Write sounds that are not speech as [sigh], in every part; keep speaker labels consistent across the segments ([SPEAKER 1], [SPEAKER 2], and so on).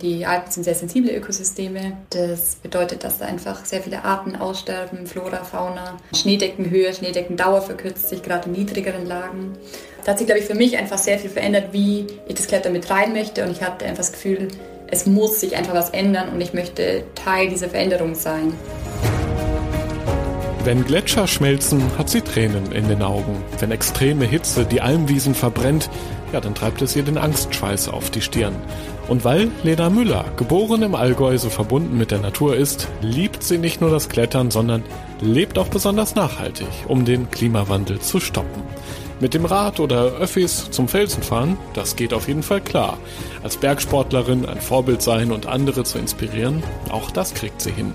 [SPEAKER 1] die Alpen sind sehr sensible Ökosysteme. Das bedeutet, dass da einfach sehr viele Arten aussterben, Flora, Fauna. Schneedeckenhöhe, Schneedeckendauer verkürzt sich gerade in niedrigeren Lagen. Da hat sich, glaube ich, für mich einfach sehr viel verändert, wie ich das Klettern mit rein möchte. Und ich hatte einfach das Gefühl, es muss sich einfach was ändern und ich möchte Teil dieser Veränderung sein.
[SPEAKER 2] Wenn Gletscher schmelzen, hat sie Tränen in den Augen. Wenn extreme Hitze die Almwiesen verbrennt, ja, dann treibt es ihr den Angstschweiß auf die Stirn. Und weil Lena Müller, geboren im Allgäu, so verbunden mit der Natur ist, liebt sie nicht nur das Klettern, sondern lebt auch besonders nachhaltig, um den Klimawandel zu stoppen. Mit dem Rad oder Öffis zum Felsen fahren, das geht auf jeden Fall klar. Als Bergsportlerin ein Vorbild sein und andere zu inspirieren, auch das kriegt sie hin.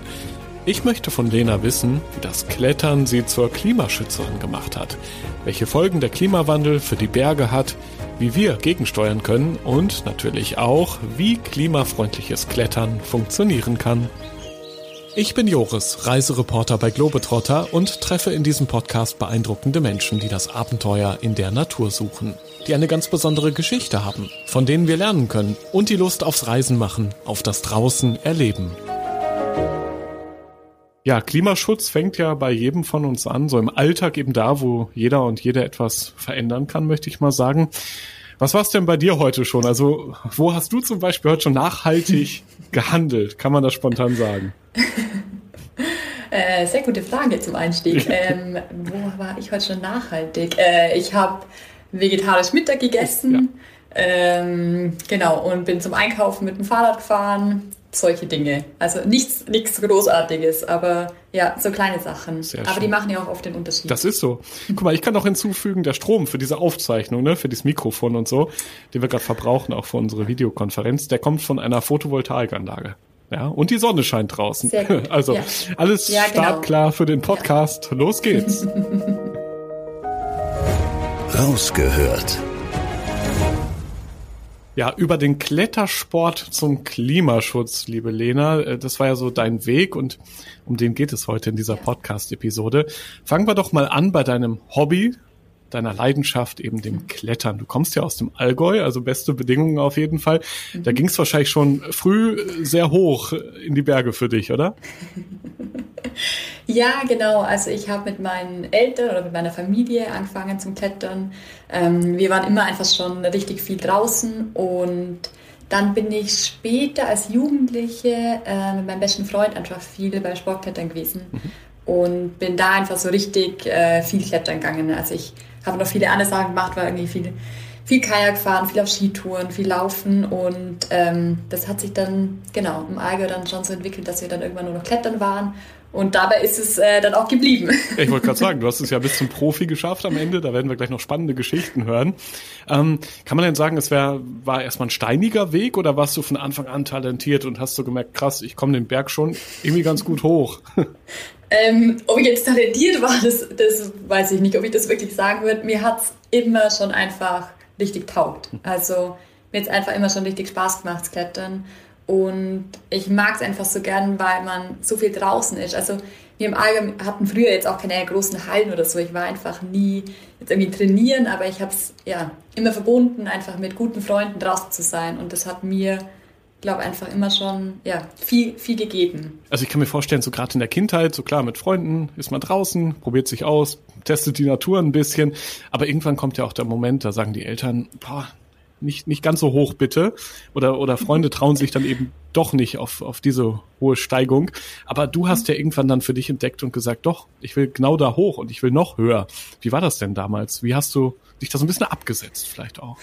[SPEAKER 2] Ich möchte von Lena wissen, wie das Klettern sie zur Klimaschützerin gemacht hat, welche Folgen der Klimawandel für die Berge hat, wie wir gegensteuern können und natürlich auch, wie klimafreundliches Klettern funktionieren kann. Ich bin Joris, Reisereporter bei Globetrotter und treffe in diesem Podcast beeindruckende Menschen, die das Abenteuer in der Natur suchen, die eine ganz besondere Geschichte haben, von denen wir lernen können und die Lust aufs Reisen machen, auf das Draußen erleben. Ja, Klimaschutz fängt ja bei jedem von uns an, so im Alltag eben da, wo jeder und jede etwas verändern kann, möchte ich mal sagen. Was war es denn bei dir heute schon? Also, wo hast du zum Beispiel heute schon nachhaltig [laughs] gehandelt? Kann man das spontan sagen? [laughs]
[SPEAKER 1] äh, sehr gute Frage zum Einstieg. ähm, wo war ich heute schon nachhaltig? Äh, ich habe vegetarisch Mittag gegessen. Ja. Ähm, genau, und bin zum Einkaufen mit dem Fahrrad gefahren solche Dinge. Also nichts, nichts Großartiges, aber ja, so kleine Sachen. Sehr aber schön. die machen ja auch oft den Unterschied.
[SPEAKER 2] Das ist so. Guck mal, ich kann noch hinzufügen, der Strom für diese Aufzeichnung, ne, für dieses Mikrofon und so, den wir gerade verbrauchen, auch für unsere Videokonferenz, der kommt von einer Photovoltaikanlage. Ja, und die Sonne scheint draußen. Sehr gut. [laughs] Also ja. alles ja, genau. startklar für den Podcast. Ja. Los geht's. [laughs]
[SPEAKER 3] Rausgehört
[SPEAKER 2] ja, über den Klettersport zum Klimaschutz, liebe Lena. Äh, das war ja so dein Weg und um den geht es heute in dieser Podcast-Episode. Fangen wir doch mal an bei deinem Hobby, deiner Leidenschaft, eben dem Klettern. Du kommst ja aus dem Allgäu, also beste Bedingungen auf jeden Fall. Da mhm. ging es wahrscheinlich schon früh sehr hoch in die Berge für dich, oder? [laughs]
[SPEAKER 1] Ja, genau. Also ich habe mit meinen Eltern oder mit meiner Familie angefangen zum Klettern. Ähm, wir waren immer einfach schon richtig viel draußen und dann bin ich später als Jugendliche äh, mit meinem besten Freund einfach viel bei Sportklettern gewesen mhm. und bin da einfach so richtig äh, viel klettern gegangen. Also ich habe noch viele andere Sachen gemacht, war irgendwie viel, viel Kajak fahren, viel auf Skitouren, viel Laufen und ähm, das hat sich dann, genau, im Allgäu dann schon so entwickelt, dass wir dann irgendwann nur noch klettern waren und dabei ist es äh, dann auch geblieben.
[SPEAKER 2] Ich wollte gerade sagen, du [laughs] hast es ja bis zum Profi geschafft am Ende. Da werden wir gleich noch spannende Geschichten hören. Ähm, kann man denn sagen, es wär, war erstmal ein steiniger Weg oder warst du von Anfang an talentiert und hast du gemerkt, krass, ich komme den Berg schon irgendwie ganz gut hoch? [laughs]
[SPEAKER 1] Ähm, ob ich jetzt talentiert war, [laughs] das, das weiß ich nicht, ob ich das wirklich sagen würde. Mir hat es immer schon einfach richtig taugt. Also mir hat es einfach immer schon richtig Spaß gemacht, das Klettern. Und ich mag es einfach so gern, weil man so viel draußen ist. Also wir im Allgemeinen hatten früher jetzt auch keine großen Hallen oder so. Ich war einfach nie jetzt irgendwie trainieren, aber ich habe es ja immer verbunden, einfach mit guten Freunden draußen zu sein. Und das hat mir, glaube einfach immer schon ja viel viel gegeben.
[SPEAKER 2] Also ich kann mir vorstellen, so gerade in der Kindheit, so klar mit Freunden ist man draußen, probiert sich aus, testet die Natur ein bisschen, aber irgendwann kommt ja auch der Moment, da sagen die Eltern, boah, nicht, nicht ganz so hoch bitte. Oder, oder Freunde trauen sich dann eben doch nicht auf, auf diese hohe Steigung. Aber du hast ja irgendwann dann für dich entdeckt und gesagt, doch, ich will genau da hoch und ich will noch höher. Wie war das denn damals? Wie hast du dich da so ein bisschen abgesetzt vielleicht auch?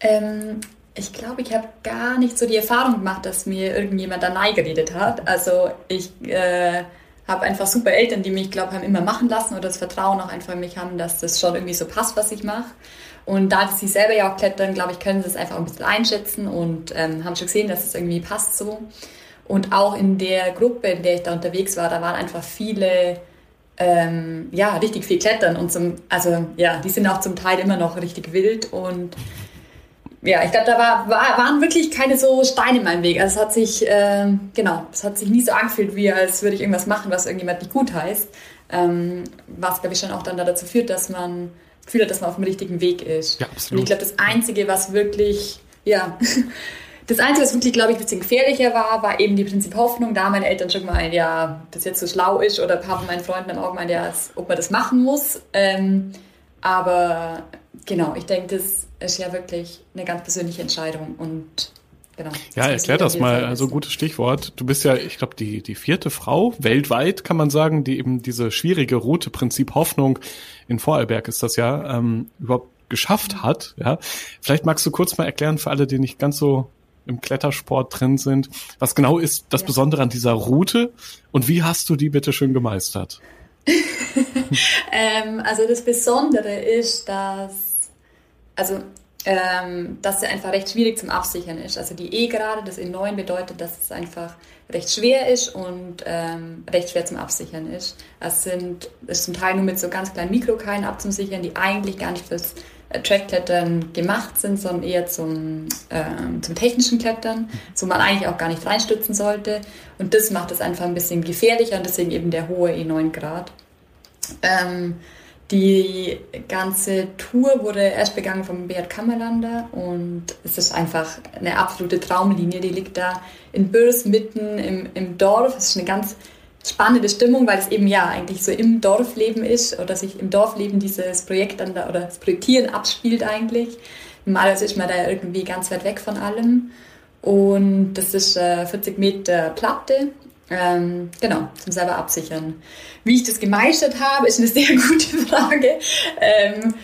[SPEAKER 1] Ähm, ich glaube, ich habe gar nicht so die Erfahrung gemacht, dass mir irgendjemand da geredet hat. Also ich äh, habe einfach super Eltern, die mich, glaube haben immer machen lassen oder das Vertrauen auch einfach in mich haben, dass das schon irgendwie so passt, was ich mache. Und da sie selber ja auch klettern, glaube ich, können sie es einfach ein bisschen einschätzen und ähm, haben schon gesehen, dass es irgendwie passt so. Und auch in der Gruppe, in der ich da unterwegs war, da waren einfach viele, ähm, ja, richtig viel Klettern und zum, also ja, die sind auch zum Teil immer noch richtig wild und ja, ich glaube, da war, war, waren wirklich keine so Steine in meinem Weg. Also es hat sich, äh, genau, es hat sich nie so angefühlt, wie als würde ich irgendwas machen, was irgendjemand nicht gut heißt. Ähm, was, glaube ich, schon auch dann dazu führt, dass man das Gefühl hat, dass man auf dem richtigen Weg ist. Ja, absolut. Und ich glaube, das Einzige, was wirklich, ja, [laughs] das Einzige, was wirklich, glaube ich, ein bisschen gefährlicher war, war eben die Prinzip Hoffnung. Da meine Eltern schon gemeint, ja, das jetzt so schlau ist oder ein paar von meinen Freunden haben auch gemeint, ja, ob man das machen muss. Ähm, aber genau, ich denke, das ist ja wirklich eine ganz persönliche Entscheidung und Genau.
[SPEAKER 2] Ja, erklär das mal, also gutes Stichwort. Du bist ja, ich glaube, die, die vierte Frau weltweit, kann man sagen, die eben diese schwierige Route Prinzip Hoffnung in Vorarlberg ist das ja, ähm, überhaupt geschafft hat. Ja, Vielleicht magst du kurz mal erklären für alle, die nicht ganz so im Klettersport drin sind, was genau ist das ja. Besondere an dieser Route und wie hast du die bitte schön gemeistert? [laughs]
[SPEAKER 1] ähm, also das Besondere ist, dass, also, ähm, dass sie einfach recht schwierig zum Absichern ist. Also die E-Gerade, das E9 bedeutet, dass es einfach recht schwer ist und ähm, recht schwer zum Absichern ist. Es sind ist zum Teil nur mit so ganz kleinen Mikrokeilen abzusichern, die eigentlich gar nicht fürs äh, Trackklettern gemacht sind, sondern eher zum, ähm, zum technischen Klettern, wo man eigentlich auch gar nicht reinstützen sollte. Und das macht es einfach ein bisschen gefährlicher und deswegen eben der hohe E9 Grad. Ähm, die ganze Tour wurde erst begangen vom Beat Kammerlander und es ist einfach eine absolute Traumlinie. Die liegt da in Bürs mitten im, im Dorf. Es ist eine ganz spannende Stimmung, weil es eben ja eigentlich so im Dorfleben ist oder sich im Dorfleben dieses Projekt dann da oder das Projektieren abspielt eigentlich. Normalerweise ist man da irgendwie ganz weit weg von allem. Und das ist äh, 40 Meter Platte ähm, genau, zum selber absichern. Wie ich das gemeistert habe, ist eine sehr [laughs] gute Frage. Ähm,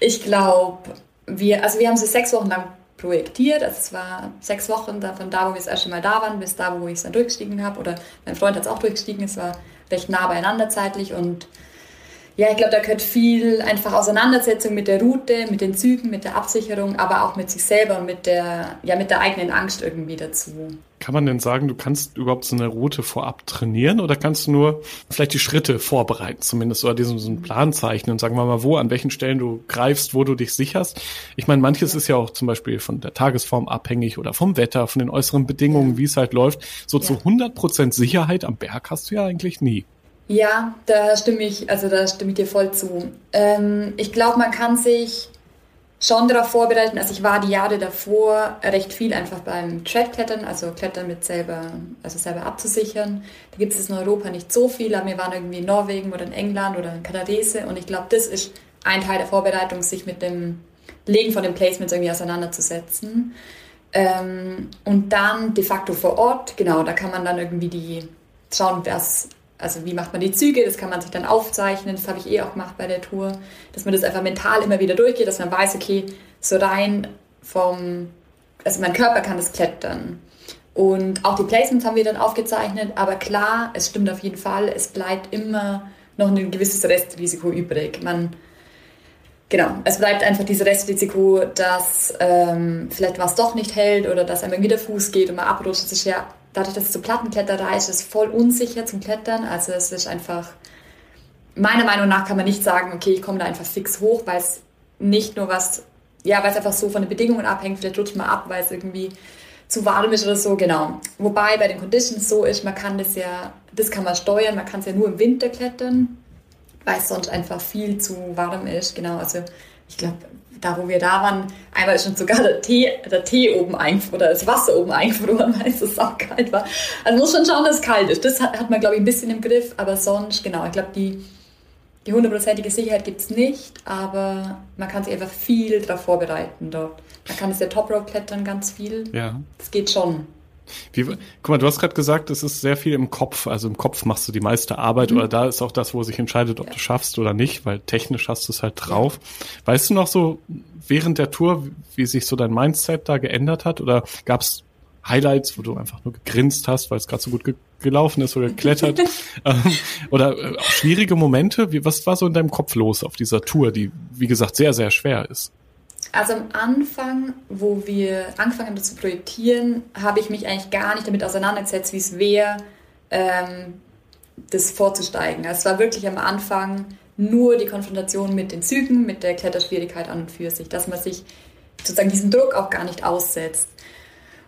[SPEAKER 1] ich glaube, wir, also wir haben sie sechs Wochen lang projektiert. Also es war sechs Wochen von da, wo wir das erste Mal da waren, bis da, wo ich es dann durchgestiegen habe. Oder mein Freund hat es auch durchgestiegen. Es war recht nah beieinander zeitlich und ja, ich glaube, da gehört viel einfach Auseinandersetzung mit der Route, mit den Zügen, mit der Absicherung, aber auch mit sich selber und mit der, ja, mit der eigenen Angst irgendwie dazu.
[SPEAKER 2] Kann man denn sagen, du kannst überhaupt so eine Route vorab trainieren oder kannst du nur vielleicht die Schritte vorbereiten zumindest oder diesen so einen Plan zeichnen und sagen wir mal, wo, an welchen Stellen du greifst, wo du dich sicherst? Ich meine, manches ja. ist ja auch zum Beispiel von der Tagesform abhängig oder vom Wetter, von den äußeren Bedingungen, ja. wie es halt läuft. So ja. zu 100 Prozent Sicherheit am Berg hast du ja eigentlich nie.
[SPEAKER 1] Ja, da stimme ich, also da stimme ich dir voll zu. Ähm, ich glaube, man kann sich schon darauf vorbereiten. Also ich war die Jahre davor recht viel einfach beim Track-Klettern, also Klettern mit selber, also selber abzusichern. Da gibt es in Europa nicht so viel, aber wir waren irgendwie in Norwegen oder in England oder in Kanadese und ich glaube, das ist ein Teil der Vorbereitung, sich mit dem Legen von den Placements irgendwie auseinanderzusetzen. Ähm, und dann de facto vor Ort, genau, da kann man dann irgendwie die schauen, was also wie macht man die Züge, das kann man sich dann aufzeichnen, das habe ich eh auch gemacht bei der Tour, dass man das einfach mental immer wieder durchgeht, dass man weiß, okay, so rein vom, also mein Körper kann das klettern. Und auch die Placements haben wir dann aufgezeichnet, aber klar, es stimmt auf jeden Fall, es bleibt immer noch ein gewisses Restrisiko übrig. Man, genau, es bleibt einfach dieses Restrisiko, dass ähm, vielleicht was doch nicht hält oder dass einem wieder Fuß geht und man abrutscht. Das ist ja dadurch, dass es so Plattenkletterei ist, ist es voll unsicher zum Klettern. Also es ist einfach, meiner Meinung nach kann man nicht sagen, okay, ich komme da einfach fix hoch, weil es nicht nur was, ja, weil es einfach so von den Bedingungen abhängt, vielleicht rutscht man ab, weil es irgendwie zu warm ist oder so, genau. Wobei bei den Conditions so ist, man kann das ja, das kann man steuern, man kann es ja nur im Winter klettern, weil es sonst einfach viel zu warm ist, genau. Also ich glaube, da wo wir da waren, einmal ist schon sogar der Tee, der Tee oben eingefroren oder das Wasser oben eingefroren, [laughs] weil es so kalt war. Also muss schon schauen, dass es kalt ist. Das hat, hat man, glaube ich, ein bisschen im Griff, aber sonst, genau, ich glaube, die, die hundertprozentige Sicherheit gibt es nicht, aber man kann sich einfach viel darauf vorbereiten dort. Man kann es ja Top Rope klettern ganz viel. Ja. Das geht schon.
[SPEAKER 2] Wie, guck mal, du hast gerade gesagt, es ist sehr viel im Kopf. Also im Kopf machst du die meiste Arbeit mhm. oder da ist auch das, wo sich entscheidet, ob ja. du schaffst oder nicht, weil technisch hast du es halt drauf. Ja. Weißt du noch so während der Tour, wie sich so dein Mindset da geändert hat? Oder gab's Highlights, wo du einfach nur gegrinst hast, weil es gerade so gut ge gelaufen ist oder geklettert? [laughs] ähm, oder äh, schwierige Momente? Wie, was war so in deinem Kopf los auf dieser Tour, die, wie gesagt, sehr, sehr schwer ist?
[SPEAKER 1] Also am Anfang, wo wir angefangen haben, das zu projektieren, habe ich mich eigentlich gar nicht damit auseinandergesetzt, wie es wäre, ähm, das vorzusteigen. Es war wirklich am Anfang nur die Konfrontation mit den Zügen, mit der Kletterschwierigkeit an und für sich, dass man sich sozusagen diesen Druck auch gar nicht aussetzt.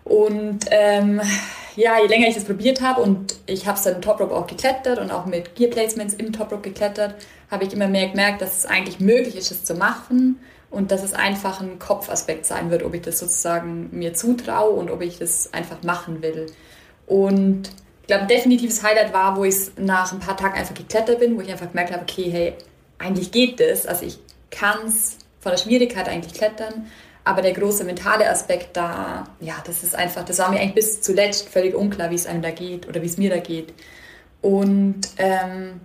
[SPEAKER 1] Und ähm, ja, je länger ich das probiert habe und ich habe es dann im Top Rope auch geklettert und auch mit Gear Placements im Top Rope geklettert, habe ich immer mehr gemerkt, dass es eigentlich möglich ist, es zu machen und dass es einfach ein Kopfaspekt sein wird, ob ich das sozusagen mir zutraue und ob ich das einfach machen will. Und ich glaube, ein definitives Highlight war, wo ich nach ein paar Tagen einfach geklettert bin, wo ich einfach gemerkt habe, okay, hey, eigentlich geht das. Also ich kann es von der Schwierigkeit eigentlich klettern, aber der große mentale Aspekt da, ja, das ist einfach, das war mir eigentlich bis zuletzt völlig unklar, wie es einem da geht oder wie es mir da geht. Und ähm,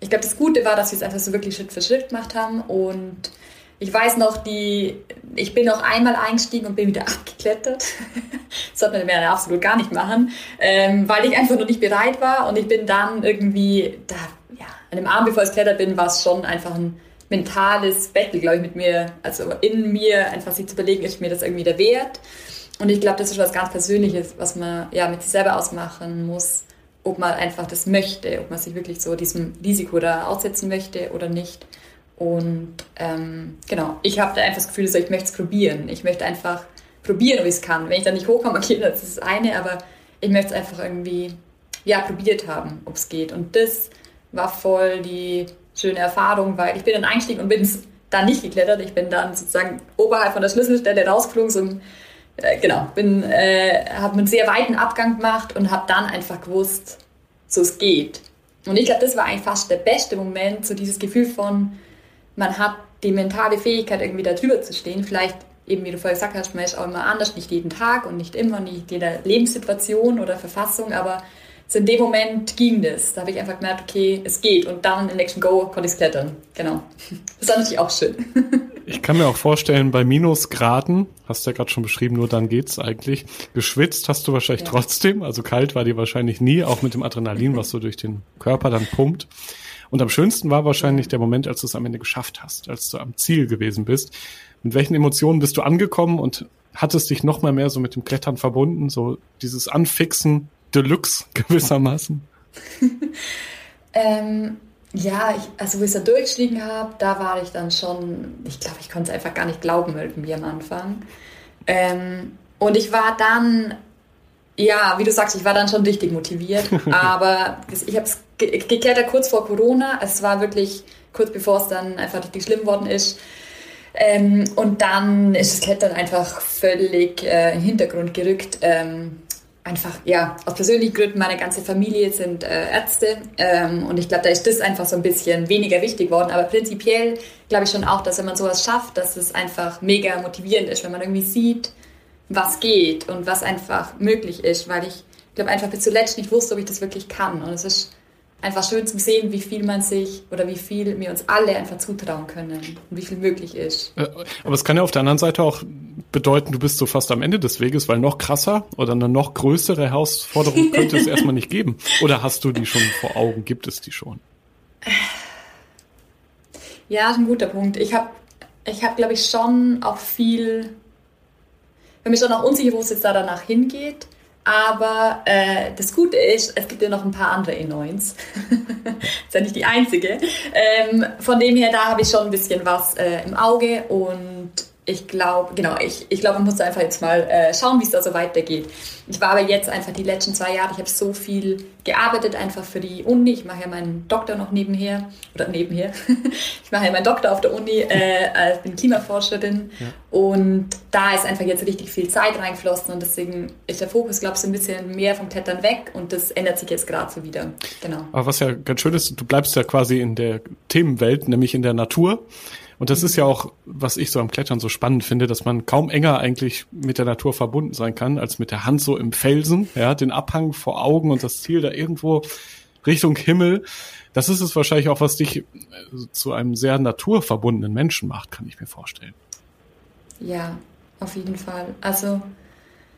[SPEAKER 1] ich glaube, das Gute war, dass wir es einfach so wirklich Schritt für Schritt gemacht haben und ich weiß noch, die, ich bin noch einmal eingestiegen und bin wieder [laughs] abgeklettert. das sollte man ja absolut gar nicht machen, ähm, weil ich einfach noch nicht bereit war. Und ich bin dann irgendwie, da, ja, an dem Abend, bevor ich geklettert bin, war es schon einfach ein mentales Battle, glaube ich, mit mir, also in mir, einfach sich zu überlegen, ist mir das irgendwie der Wert. Und ich glaube, das ist was ganz Persönliches, was man ja mit sich selber ausmachen muss, ob man einfach das möchte, ob man sich wirklich so diesem Risiko da aussetzen möchte oder nicht. Und ähm, genau, ich habe da einfach das Gefühl, so, ich möchte es probieren. Ich möchte einfach probieren, ob ich es kann. Wenn ich da nicht hochkomme, [laughs] okay, das ist das eine, aber ich möchte es einfach irgendwie ja, probiert haben, ob es geht. Und das war voll die schöne Erfahrung, weil ich bin dann eingestiegen und bin dann nicht geklettert. Ich bin dann sozusagen oberhalb von der Schlüsselstelle rausgeflogen, so äh, genau, bin, äh, habe einen sehr weiten Abgang gemacht und habe dann einfach gewusst, so es geht. Und ich glaube, das war eigentlich fast der beste Moment, so dieses Gefühl von, man hat die mentale Fähigkeit, irgendwie da drüber zu stehen. Vielleicht, eben wie du vorher gesagt hast, man ist auch immer anders, nicht jeden Tag und nicht immer, nicht jeder Lebenssituation oder Verfassung, aber so in dem Moment ging das. Da habe ich einfach gemerkt, okay, es geht. Und dann in Action Go konnte ich es klettern. Genau. [laughs] Das war natürlich auch schön. [laughs]
[SPEAKER 2] Ich kann mir auch vorstellen, bei Minusgraden, hast du ja gerade schon beschrieben, nur dann geht's eigentlich. Geschwitzt hast du wahrscheinlich ja. trotzdem, also kalt war dir wahrscheinlich nie, auch mit dem Adrenalin, was so durch den Körper dann pumpt. Und am schönsten war wahrscheinlich der Moment, als du es am Ende geschafft hast, als du am Ziel gewesen bist. Mit welchen Emotionen bist du angekommen und hattest dich noch mal mehr so mit dem Klettern verbunden, so dieses Anfixen Deluxe [laughs] gewissermaßen? [laughs]
[SPEAKER 1] ähm, ja, ich, also wo ich es da durchgestiegen habe, da war ich dann schon, ich glaube, ich konnte es einfach gar nicht glauben irgendwie am Anfang. Ähm, und ich war dann ja, wie du sagst, ich war dann schon richtig motiviert, [laughs] aber ich habe es geklettert kurz vor Corona. Es war wirklich kurz bevor es dann einfach richtig schlimm worden ist. Ähm, und dann ist das Klettern einfach völlig äh, in den Hintergrund gerückt. Ähm, einfach, ja, aus persönlichen Gründen, meine ganze Familie sind äh, Ärzte ähm, und ich glaube, da ist das einfach so ein bisschen weniger wichtig worden. Aber prinzipiell glaube ich schon auch, dass wenn man sowas schafft, dass es einfach mega motivierend ist, wenn man irgendwie sieht, was geht und was einfach möglich ist, weil ich glaube einfach bis zuletzt nicht wusste, ob ich das wirklich kann. Und es ist einfach schön zu sehen, wie viel man sich oder wie viel wir uns alle einfach zutrauen können und wie viel möglich ist.
[SPEAKER 2] Äh, aber es kann ja auf der anderen Seite auch bedeuten, du bist so fast am Ende des Weges, weil noch krasser oder eine noch größere Herausforderung könnte es [laughs] erstmal nicht geben. Oder hast du die schon vor Augen? Gibt es die schon?
[SPEAKER 1] Ja, ist ein guter Punkt. Ich habe, ich hab, glaube ich, schon auch viel bin mir schon auch unsicher, wo es jetzt da danach hingeht. Aber äh, das Gute ist, es gibt ja noch ein paar andere E9s. [laughs] ist ja nicht die einzige. Ähm, von dem her, da habe ich schon ein bisschen was äh, im Auge und ich glaube, genau, ich, ich glaube, man muss einfach jetzt mal äh, schauen, wie es da so weitergeht. Ich war aber jetzt einfach die letzten zwei Jahre, ich habe so viel gearbeitet einfach für die Uni. Ich mache ja meinen Doktor noch nebenher, oder nebenher. [laughs] ich mache ja meinen Doktor auf der Uni, äh, bin Klimaforscherin ja. und da ist einfach jetzt richtig viel Zeit reingeflossen und deswegen ist der Fokus, glaube ich, so ein bisschen mehr vom Klettern weg und das ändert sich jetzt gerade so wieder. Genau.
[SPEAKER 2] Aber was ja ganz schön ist, du bleibst ja quasi in der Themenwelt, nämlich in der Natur. Und das ist ja auch, was ich so am Klettern so spannend finde, dass man kaum enger eigentlich mit der Natur verbunden sein kann, als mit der Hand so im Felsen, ja, den Abhang vor Augen und das Ziel da irgendwo Richtung Himmel. Das ist es wahrscheinlich auch, was dich äh, zu einem sehr naturverbundenen Menschen macht, kann ich mir vorstellen.
[SPEAKER 1] Ja, auf jeden Fall. Also,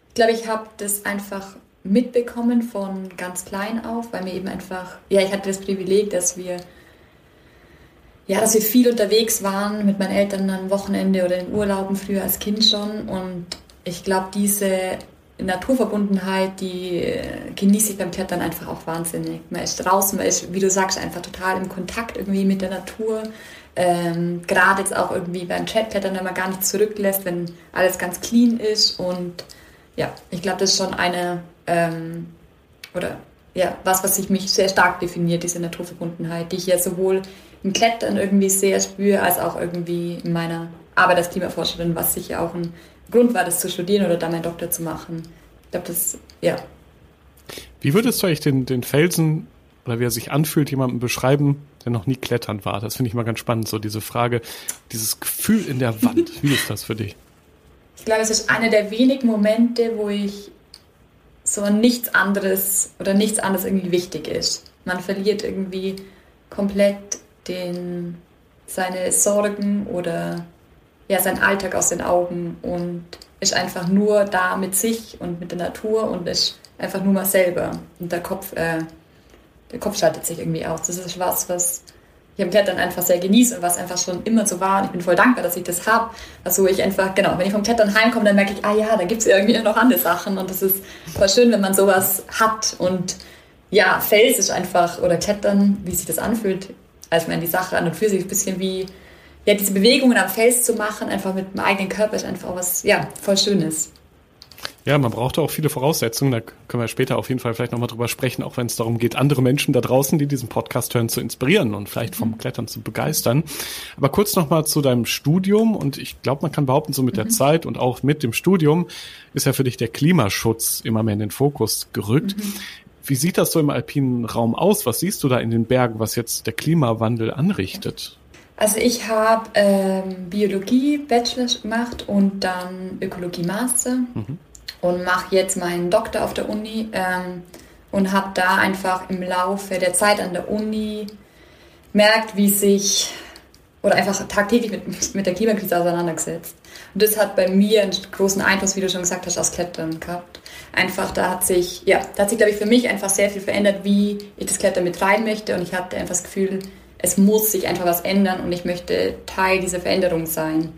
[SPEAKER 1] ich glaube, ich habe das einfach mitbekommen von ganz klein auf, weil mir eben einfach, ja, ich hatte das Privileg, dass wir, ja, dass wir viel unterwegs waren mit meinen Eltern am Wochenende oder in Urlauben früher als Kind schon und ich glaube, diese Naturverbundenheit, die äh, genieße ich beim Klettern einfach auch wahnsinnig. Man ist draußen, man ist, wie du sagst, einfach total im Kontakt irgendwie mit der Natur. Ähm, Gerade jetzt auch irgendwie beim Chatklettern, wenn man gar nichts zurücklässt, wenn alles ganz clean ist. Und ja, ich glaube, das ist schon eine, ähm, oder ja, was, was sich mich sehr stark definiert, diese Naturverbundenheit, die ich ja sowohl im Klettern irgendwie sehr spüre, als auch irgendwie in meiner Arbeit als Klimaforscherin, was sicher auch ein Grund war, das zu studieren oder da meinen Doktor zu machen. Ich glaube, das, ja.
[SPEAKER 2] Wie würdest du eigentlich den, den Felsen oder wie er sich anfühlt, jemanden beschreiben, der noch nie klettern war? Das finde ich mal ganz spannend, so diese Frage, dieses Gefühl in der Wand. [laughs] Wie ist das für dich?
[SPEAKER 1] Ich glaube, es ist einer der wenigen Momente, wo ich so nichts anderes oder nichts anderes irgendwie wichtig ist. Man verliert irgendwie komplett den, seine Sorgen oder ja, seinen Alltag aus den Augen und ist einfach nur da mit sich und mit der Natur und ist einfach nur mal selber. Und der Kopf, äh, der Kopf schaltet sich irgendwie aus. Das ist was, was ich am Klettern einfach sehr genieße und was einfach schon immer so war. Und ich bin voll dankbar, dass ich das habe. Also ich einfach, genau, wenn ich vom Klettern heimkomme, dann merke ich, ah ja, da gibt es irgendwie noch andere Sachen. Und das ist voll schön, wenn man sowas hat. Und ja, Fels ist einfach, oder Klettern, wie sich das anfühlt, als man die Sache an und für sich ein bisschen wie ja, diese Bewegungen am Fels zu machen, einfach mit dem eigenen Körper, ist einfach was, ja, voll Schönes.
[SPEAKER 2] Ja, man braucht auch viele Voraussetzungen. Da können wir später auf jeden Fall vielleicht nochmal drüber sprechen, auch wenn es darum geht, andere Menschen da draußen, die diesen Podcast hören, zu inspirieren und vielleicht vom mhm. Klettern zu begeistern. Aber kurz nochmal zu deinem Studium und ich glaube, man kann behaupten, so mit mhm. der Zeit und auch mit dem Studium ist ja für dich der Klimaschutz immer mehr in den Fokus gerückt. Mhm. Wie sieht das so im alpinen Raum aus? Was siehst du da in den Bergen, was jetzt der Klimawandel anrichtet?
[SPEAKER 1] Also ich habe ähm, Biologie Bachelor gemacht und dann Ökologie Master mhm. und mache jetzt meinen Doktor auf der Uni ähm, und habe da einfach im Laufe der Zeit an der Uni merkt, wie sich oder einfach tagtäglich mit, mit der Klimakrise auseinandergesetzt. Und das hat bei mir einen großen Einfluss, wie du schon gesagt hast, aus Klettern gehabt. Einfach, da hat sich, ja, da hat sich, glaube ich, für mich einfach sehr viel verändert, wie ich das Klettern betreiben möchte. Und ich hatte einfach das Gefühl, es muss sich einfach was ändern und ich möchte Teil dieser Veränderung sein.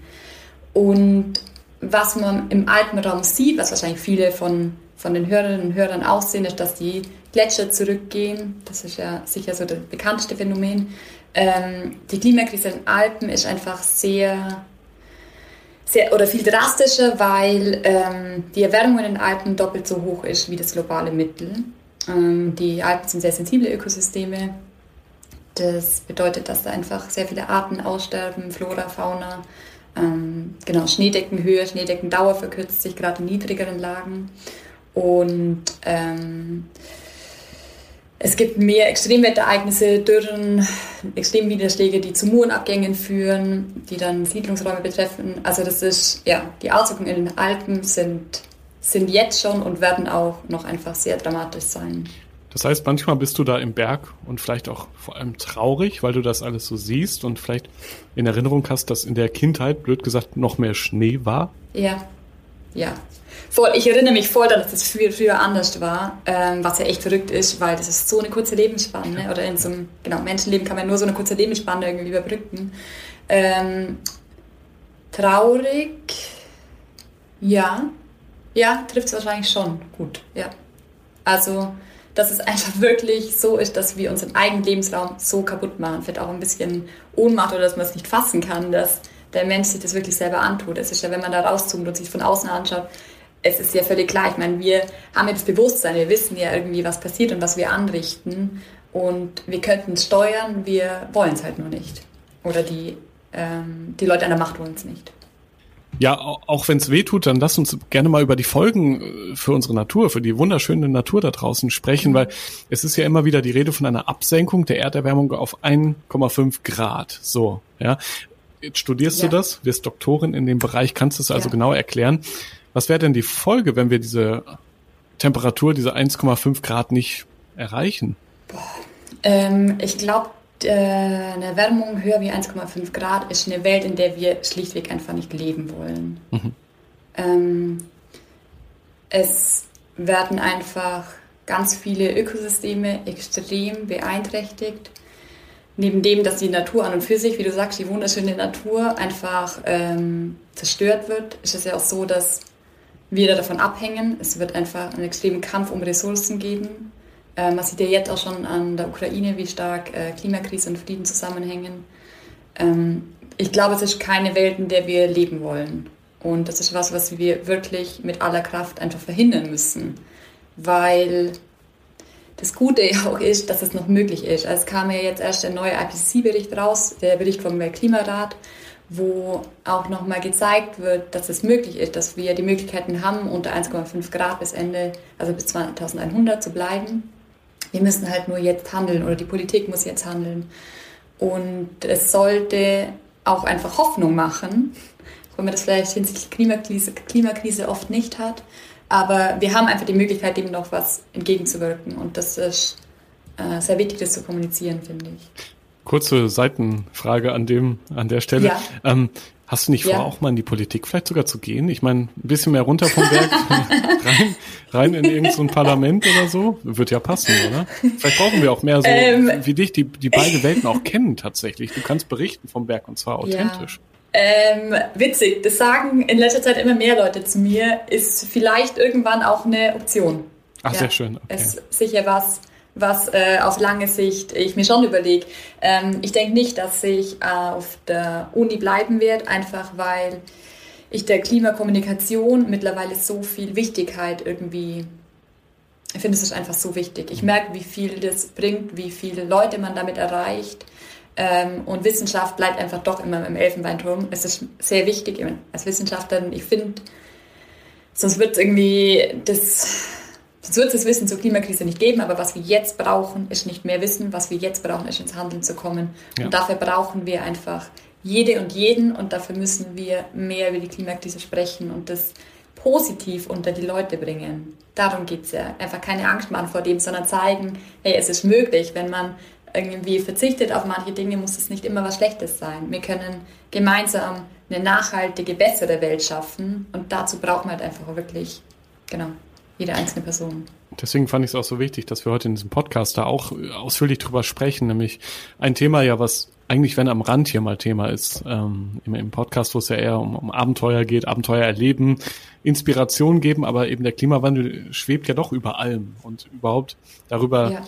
[SPEAKER 1] Und was man im Alpenraum sieht, was wahrscheinlich viele von, von den Hörerinnen und Hörern auch sehen, ist, dass die Gletscher zurückgehen. Das ist ja sicher so das bekannteste Phänomen. Ähm, die Klimakrise in den Alpen ist einfach sehr, sehr oder viel drastischer, weil ähm, die Erwärmung in den Alpen doppelt so hoch ist wie das globale Mittel. Ähm, die Alpen sind sehr sensible Ökosysteme das bedeutet, dass da einfach sehr viele Arten aussterben, Flora, Fauna. Ähm, genau, Schneedeckenhöhe, Schneedeckendauer verkürzt sich gerade in niedrigeren Lagen. Und ähm, es gibt mehr Extremwetterereignisse, Dürren, Extremniederschläge, die zu Murenabgängen führen, die dann Siedlungsräume betreffen. Also das ist, ja, die Auswirkungen in den Alpen sind, sind jetzt schon und werden auch noch einfach sehr dramatisch sein.
[SPEAKER 2] Das heißt, manchmal bist du da im Berg und vielleicht auch vor allem traurig, weil du das alles so siehst und vielleicht in Erinnerung hast, dass in der Kindheit, blöd gesagt, noch mehr Schnee war.
[SPEAKER 1] Ja, ja. Voll, ich erinnere mich voll daran, dass das früher, früher anders war, ähm, was ja echt verrückt ist, weil das ist so eine kurze Lebensspanne. Oder in so einem genau, Menschenleben kann man nur so eine kurze Lebensspanne irgendwie überbrücken. Ähm, traurig, ja. Ja, trifft es wahrscheinlich schon gut, ja. Also, dass es einfach wirklich so ist, dass wir unseren eigenen Lebensraum so kaputt machen. Vielleicht auch ein bisschen Ohnmacht oder dass man es nicht fassen kann, dass der Mensch sich das wirklich selber antut. Es ist ja, wenn man da rauszoomt und sich von außen anschaut, es ist ja völlig klar. Ich meine, wir haben ja das Bewusstsein, wir wissen ja irgendwie, was passiert und was wir anrichten. Und wir könnten es steuern, wir wollen es halt nur nicht. Oder die, ähm, die Leute an der Macht wollen es nicht.
[SPEAKER 2] Ja, auch wenn es weh tut, dann lass uns gerne mal über die Folgen äh, für unsere Natur, für die wunderschöne Natur da draußen sprechen, weil es ist ja immer wieder die Rede von einer Absenkung der Erderwärmung auf 1,5 Grad. So, ja. Jetzt studierst ja. du das, wirst Doktorin in dem Bereich, kannst du es also ja. genau erklären. Was wäre denn die Folge, wenn wir diese Temperatur, diese 1,5 Grad nicht erreichen?
[SPEAKER 1] Ähm, ich glaube, äh, eine Erwärmung höher wie 1,5 Grad ist eine Welt, in der wir schlichtweg einfach nicht leben wollen. Mhm. Ähm, es werden einfach ganz viele Ökosysteme extrem beeinträchtigt. Neben dem, dass die Natur an und für sich, wie du sagst, die wunderschöne Natur einfach ähm, zerstört wird, ist es ja auch so, dass wir davon abhängen. Es wird einfach einen extremen Kampf um Ressourcen geben. Ähm, man sieht ja jetzt auch schon an der Ukraine, wie stark äh, Klimakrise und Frieden zusammenhängen. Ähm, ich glaube, es ist keine Welt, in der wir leben wollen. Und das ist was, was wir wirklich mit aller Kraft einfach verhindern müssen. Weil das Gute ja auch ist, dass es noch möglich ist. Also es kam ja jetzt erst der neue IPCC-Bericht raus, der Bericht vom Klimarat, wo auch nochmal gezeigt wird, dass es möglich ist, dass wir die Möglichkeiten haben, unter 1,5 Grad bis Ende, also bis 2100 zu bleiben. Wir müssen halt nur jetzt handeln oder die Politik muss jetzt handeln. Und es sollte auch einfach Hoffnung machen, wenn man das vielleicht hinsichtlich Klimakrise, Klimakrise oft nicht hat. Aber wir haben einfach die Möglichkeit, dem noch was entgegenzuwirken. Und das ist äh, sehr wichtig, das zu kommunizieren, finde ich.
[SPEAKER 2] Kurze Seitenfrage an dem, an der Stelle. Ja. Ähm, Hast du nicht vor, ja. auch mal in die Politik vielleicht sogar zu gehen? Ich meine, ein bisschen mehr runter vom Berg, [laughs] rein, rein in irgendein so Parlament oder so? Wird ja passen, oder? Vielleicht brauchen wir auch mehr so ähm, wie dich, die, die beide Welten auch kennen tatsächlich. Du kannst berichten vom Berg und zwar authentisch.
[SPEAKER 1] Ja. Ähm, witzig, das sagen in letzter Zeit immer mehr Leute zu mir, ist vielleicht irgendwann auch eine Option.
[SPEAKER 2] Ach, ja, sehr schön.
[SPEAKER 1] Okay. Ist sicher was, was äh, auf lange Sicht ich mir schon überlege. Ähm, ich denke nicht, dass ich auf der Uni bleiben werde, einfach weil ich der Klimakommunikation mittlerweile so viel Wichtigkeit irgendwie, ich finde es ist einfach so wichtig. Ich merke, wie viel das bringt, wie viele Leute man damit erreicht. Ähm, und Wissenschaft bleibt einfach doch immer im Elfenbeinturm. Es ist sehr wichtig als Wissenschaftlerin. Ich finde, sonst wird es irgendwie das Sonst wird es das Wissen zur Klimakrise nicht geben, aber was wir jetzt brauchen, ist nicht mehr Wissen. Was wir jetzt brauchen, ist ins Handeln zu kommen. Ja. Und dafür brauchen wir einfach jede und jeden und dafür müssen wir mehr über die Klimakrise sprechen und das positiv unter die Leute bringen. Darum geht es ja. Einfach keine Angst machen vor dem, sondern zeigen, hey, es ist möglich. Wenn man irgendwie verzichtet auf manche Dinge, muss es nicht immer was Schlechtes sein. Wir können gemeinsam eine nachhaltige, bessere Welt schaffen und dazu braucht man halt einfach wirklich, genau, jede einzelne Person.
[SPEAKER 2] Deswegen fand ich es auch so wichtig, dass wir heute in diesem Podcast da auch ausführlich drüber sprechen, nämlich ein Thema ja, was eigentlich, wenn am Rand hier mal Thema ist, ähm, im, im Podcast, wo es ja eher um, um Abenteuer geht, Abenteuer erleben, Inspiration geben, aber eben der Klimawandel schwebt ja doch über allem und überhaupt darüber ja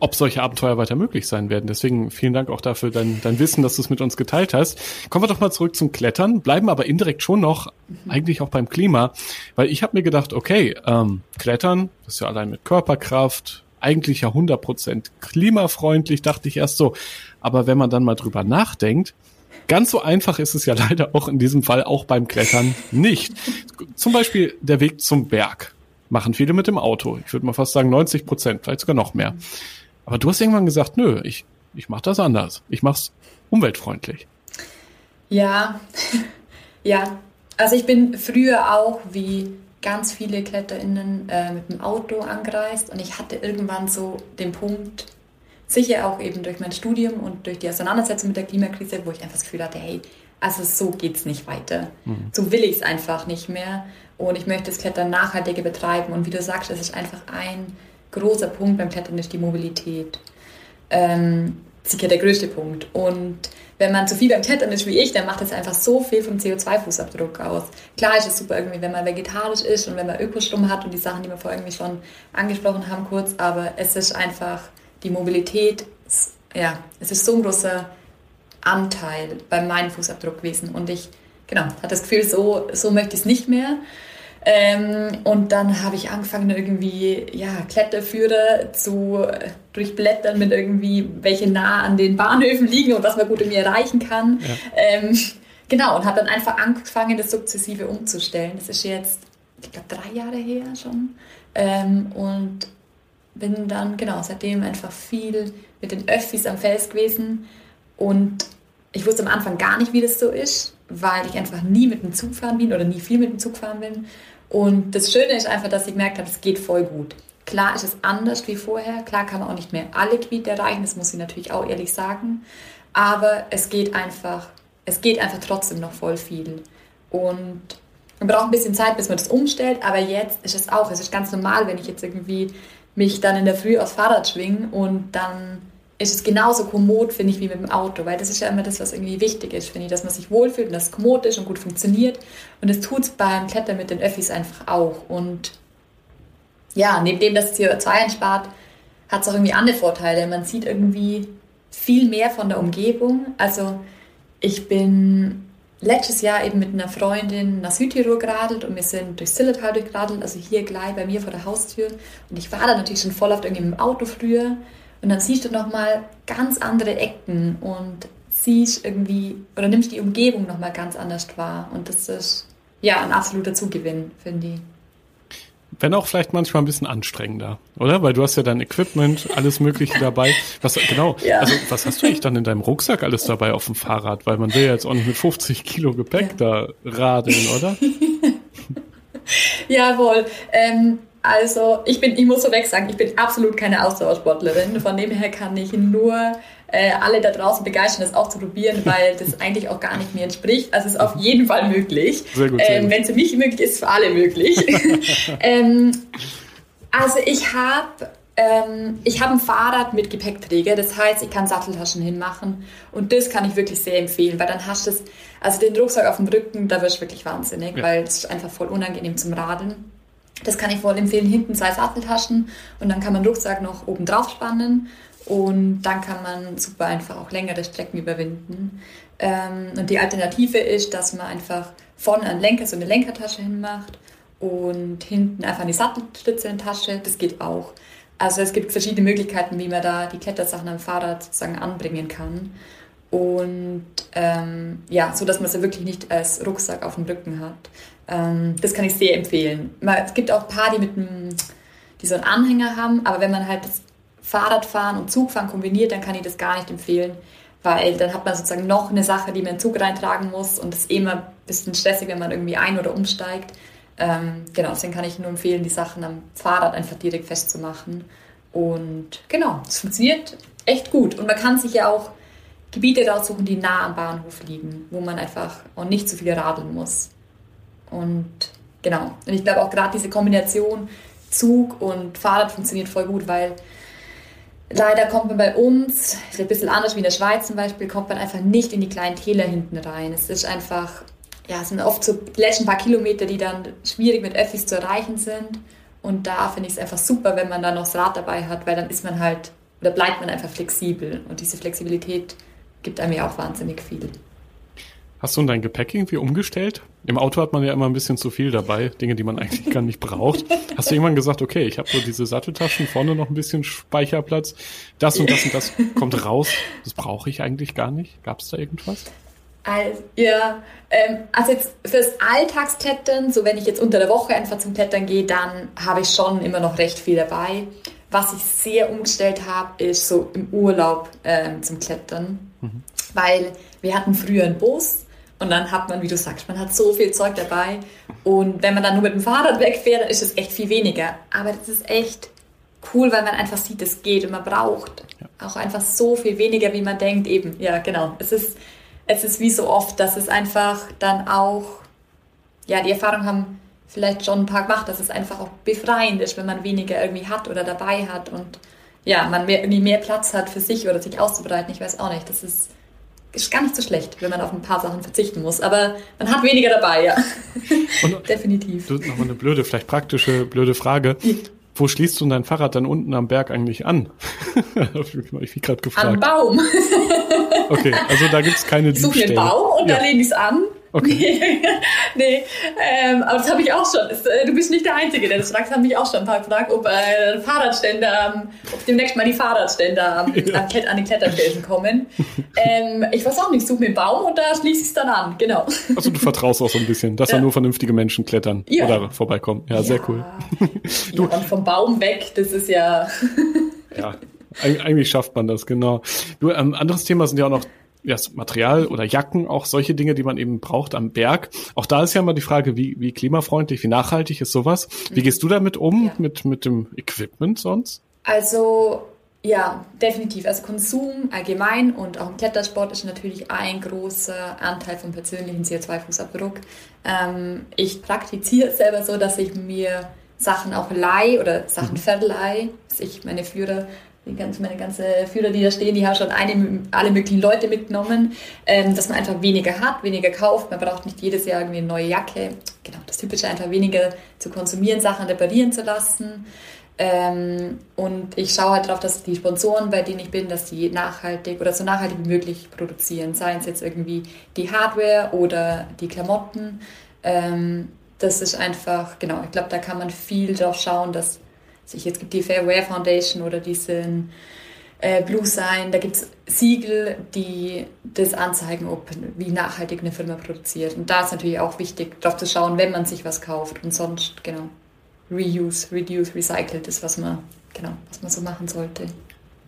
[SPEAKER 2] ob solche Abenteuer weiter möglich sein werden. Deswegen vielen Dank auch dafür dein, dein Wissen, dass du es mit uns geteilt hast. Kommen wir doch mal zurück zum Klettern, bleiben aber indirekt schon noch mhm. eigentlich auch beim Klima, weil ich habe mir gedacht, okay, ähm, Klettern, das ist ja allein mit Körperkraft, eigentlich ja 100% klimafreundlich, dachte ich erst so. Aber wenn man dann mal drüber nachdenkt, Ganz so einfach ist es ja [laughs] leider auch in diesem Fall auch beim Klettern nicht. Zum Beispiel der Weg zum Berg machen viele mit dem Auto. Ich würde mal fast sagen 90 Prozent, vielleicht sogar noch mehr. Aber du hast irgendwann gesagt, nö, ich, ich mache das anders. Ich mache es umweltfreundlich.
[SPEAKER 1] Ja, [laughs] ja. Also ich bin früher auch wie ganz viele KletterInnen äh, mit dem Auto angereist und ich hatte irgendwann so den Punkt, sicher auch eben durch mein Studium und durch die Auseinandersetzung mit der Klimakrise, wo ich einfach das Gefühl hatte, hey, also so geht es nicht weiter. Mhm. So will ich es einfach nicht mehr und ich möchte das Klettern nachhaltiger betreiben und wie du sagst, das ist einfach ein großer Punkt beim Klettern ist die Mobilität. Ähm, sicher der größte Punkt. Und wenn man zu viel beim Klettern ist wie ich, dann macht das einfach so viel vom CO2-Fußabdruck aus. Klar ist es super irgendwie, wenn man vegetarisch ist und wenn man Ökostrom hat und die Sachen, die wir vorher irgendwie schon angesprochen haben kurz, aber es ist einfach die Mobilität, ja, es ist so ein großer Anteil bei meinem Fußabdruck gewesen und ich, genau, hatte das Gefühl, so, so möchte ich es nicht mehr. Ähm, und dann habe ich angefangen, irgendwie ja, Kletterführer zu durchblättern mit irgendwie, welche nah an den Bahnhöfen liegen und was man gut mir erreichen kann. Ja. Ähm, genau, und habe dann einfach angefangen, das sukzessive umzustellen. Das ist jetzt, ich glaube, drei Jahre her schon. Ähm, und bin dann, genau, seitdem einfach viel mit den Öffis am Fels gewesen. Und ich wusste am Anfang gar nicht, wie das so ist, weil ich einfach nie mit dem Zug fahren bin oder nie viel mit dem Zug fahren bin. Und das Schöne ist einfach, dass ich gemerkt habe, es geht voll gut. Klar ist es anders wie vorher. Klar kann man auch nicht mehr alle Gebiete erreichen, das muss ich natürlich auch ehrlich sagen. Aber es geht einfach, es geht einfach trotzdem noch voll viel. Und man braucht ein bisschen Zeit, bis man das umstellt, aber jetzt ist es auch, es ist ganz normal, wenn ich jetzt irgendwie mich dann in der Früh aufs Fahrrad schwinge und dann ist es genauso kommod, finde ich, wie mit dem Auto, weil das ist ja immer das, was irgendwie wichtig ist, finde ich, dass man sich wohlfühlt und dass es kommod ist und gut funktioniert. Und das tut es beim Klettern mit den Öffis einfach auch. Und ja, neben dem, dass es CO2 einspart, hat es auch irgendwie andere Vorteile. Man sieht irgendwie viel mehr von der Umgebung. Also ich bin letztes Jahr eben mit einer Freundin nach Südtirol geradelt und wir sind durch Zillertal durchgeradelt, also hier gleich bei mir vor der Haustür. Und ich war da natürlich schon voll oft irgendwie im Auto früher und dann siehst du nochmal ganz andere Ecken und siehst irgendwie oder nimmst die Umgebung nochmal ganz anders wahr. Und das ist ja ein absoluter Zugewinn, finde ich.
[SPEAKER 2] Wenn auch vielleicht manchmal ein bisschen anstrengender, oder? Weil du hast ja dein Equipment, alles Mögliche dabei. Was genau? [laughs] Ja. Also was hast du eigentlich dann in deinem Rucksack alles dabei auf dem Fahrrad? Weil man will ja jetzt auch nicht mit 50 Kilo Gepäck ja. da radeln, oder? [laughs]
[SPEAKER 1] Jawohl. Ähm, also ich bin, ich muss so weg sagen, ich bin absolut keine Ausdauersportlerin. Von dem her kann ich nur äh, alle da draußen begeistern, das auch zu probieren, [laughs] weil das eigentlich auch gar nicht mir entspricht. Also es ist auf jeden Fall möglich. Ähm, Wenn es für mich möglich ist, für alle möglich. [laughs] ähm, also ich habe ähm, ich habe ein Fahrrad mit Gepäckträger, das heißt, ich kann Satteltaschen hinmachen und das kann ich wirklich sehr empfehlen, weil dann hast du es, also den Rucksack auf dem Rücken, da wirst du wirklich wahnsinnig, ja. weil es ist einfach voll unangenehm zum Radeln. Das kann ich voll empfehlen. Hinten zwei Satteltaschen und dann kann man Rucksack noch oben drauf spannen und dann kann man super einfach auch längere Strecken überwinden. Ähm, und die Alternative ist, dass man einfach vorne einen Lenker, so eine Lenkertasche hinmacht und hinten einfach eine Sattelstütze in Tasche. Das geht auch. Also es gibt verschiedene Möglichkeiten, wie man da die Klettersachen am Fahrrad sozusagen anbringen kann. Und ähm, ja, so dass man sie wirklich nicht als Rucksack auf dem Rücken hat. Ähm, das kann ich sehr empfehlen. Es gibt auch ein paar, die, mit einem, die so einen Anhänger haben, aber wenn man halt das Fahrradfahren und Zugfahren kombiniert, dann kann ich das gar nicht empfehlen, weil dann hat man sozusagen noch eine Sache, die man in den Zug reintragen muss und das ist eh immer ein bisschen stressig, wenn man irgendwie ein- oder umsteigt. Ähm, genau, deswegen kann ich nur empfehlen, die Sachen am Fahrrad einfach direkt festzumachen. Und genau, es funktioniert echt gut. Und man kann sich ja auch Gebiete raussuchen, die nah am Bahnhof liegen, wo man einfach auch nicht so viel radeln muss. Und genau, und ich glaube auch gerade diese Kombination Zug und Fahrrad funktioniert voll gut, weil leider kommt man bei uns, ist ein bisschen anders wie in der Schweiz zum Beispiel, kommt man einfach nicht in die kleinen Täler hinten rein. Es ist einfach, ja, es sind oft so die letzten paar Kilometer, die dann schwierig mit Öffis zu erreichen sind. Und da finde ich es einfach super, wenn man dann noch das Rad dabei hat, weil dann ist man halt, oder bleibt man einfach flexibel. Und diese Flexibilität gibt einem ja auch wahnsinnig viel.
[SPEAKER 2] Hast du dein Gepäck irgendwie umgestellt? Im Auto hat man ja immer ein bisschen zu viel dabei, Dinge, die man [laughs] eigentlich gar nicht braucht. Hast du irgendwann gesagt, okay, ich habe so diese Satteltaschen, vorne noch ein bisschen Speicherplatz, das und das und das [laughs] kommt raus, das brauche ich eigentlich gar nicht. Gab es da irgendwas?
[SPEAKER 1] Also, ja, ähm, also jetzt fürs Alltagsklettern, so wenn ich jetzt unter der Woche einfach zum Klettern gehe, dann habe ich schon immer noch recht viel dabei. Was ich sehr umgestellt habe, ist so im Urlaub ähm, zum Klettern, mhm. weil wir hatten früher einen Bus und dann hat man, wie du sagst, man hat so viel Zeug dabei. Und wenn man dann nur mit dem Fahrrad wegfährt, dann ist es echt viel weniger. Aber das ist echt cool, weil man einfach sieht, es geht und man braucht ja. auch einfach so viel weniger, wie man denkt. Eben, ja, genau. Es ist, es ist wie so oft, dass es einfach dann auch, ja, die Erfahrung haben vielleicht schon ein paar gemacht, dass es einfach auch befreiend ist, wenn man weniger irgendwie hat oder dabei hat und ja, man mehr, irgendwie mehr Platz hat für sich oder sich auszubreiten. Ich weiß auch nicht. Das ist ist gar nicht so schlecht, wenn man auf ein paar Sachen verzichten muss. Aber man hat weniger dabei, ja. [laughs] Und [laughs] Definitiv.
[SPEAKER 2] Nochmal eine blöde, vielleicht praktische, blöde Frage. Wo schließt du dein Fahrrad dann unten am Berg eigentlich an? [laughs] ich mich gerade gefragt.
[SPEAKER 1] Am Baum.
[SPEAKER 2] okay, also da gibt es keine
[SPEAKER 1] Diebstähle. Ich suche einen Baum und ja. da lehne ich es an Okay. [laughs] nee, ähm, aber das habe ich auch schon. Das, äh, du bist nicht der Einzige, der das fragt. Das haben mich auch schon ein paar gefragt, ob äh, Fahrradstände, ähm, ob demnächst mal die Fahrradstände am, [laughs] ja. an die Kletterfelsen kommen. ähm, ich weiß auch nicht, suche mir einen Baum und da schließe ich es dann an, genau.
[SPEAKER 2] Also du vertraust auch so ein bisschen, dass ja. da nur vernünftige Menschen klettern ja. oder vorbeikommen. Ja, sehr cool. [laughs]
[SPEAKER 1] du, und vom Baum weg, das ist ja...
[SPEAKER 2] ja, eigentlich schafft man das, genau. Du, ähm, anderes Thema sind ja auch noch ja, Material oder Jacken, auch solche Dinge, die man eben braucht am Berg. Auch da ist ja mal die Frage, wie, wie klimafreundlich, wie nachhaltig ist sowas? Wie gehst du damit um, ja. mit, mit dem Equipment sonst?
[SPEAKER 1] Also Ja, definitiv. Also Konsum allgemein und auch im Klettersport ist natürlich ein großer Anteil vom persönlichen CO2-Fußabdruck. Ähm, ich praktiziere es selber so, dass ich mir Sachen auch leihe oder Sachen mhm. verleihe. Dass ich meine Führer, die ganze, meine ganze Führer, die da stehen, die haben schon eine, alle möglichen Leute mitgenommen, ähm, dass man einfach weniger hat, weniger kauft. Man braucht nicht jedes Jahr irgendwie eine neue Jacke. Genau, das Typische einfach weniger zu konsumieren, Sachen reparieren zu lassen. Ähm, und ich schaue halt darauf, dass die Sponsoren, bei denen ich bin, dass die nachhaltig oder so nachhaltig wie möglich produzieren. Seien es jetzt irgendwie die Hardware oder die Klamotten. Ähm, das ist einfach, genau, ich glaube, da kann man viel drauf schauen, dass sich jetzt gibt die Fairware Foundation oder diesen äh, Blue Sign, da gibt es Siegel, die das anzeigen, ob wie nachhaltig eine Firma produziert. Und da ist natürlich auch wichtig, darauf zu schauen, wenn man sich was kauft. Und sonst, genau, Reuse, Reduce, Recycled ist, was man, genau, was man so machen sollte.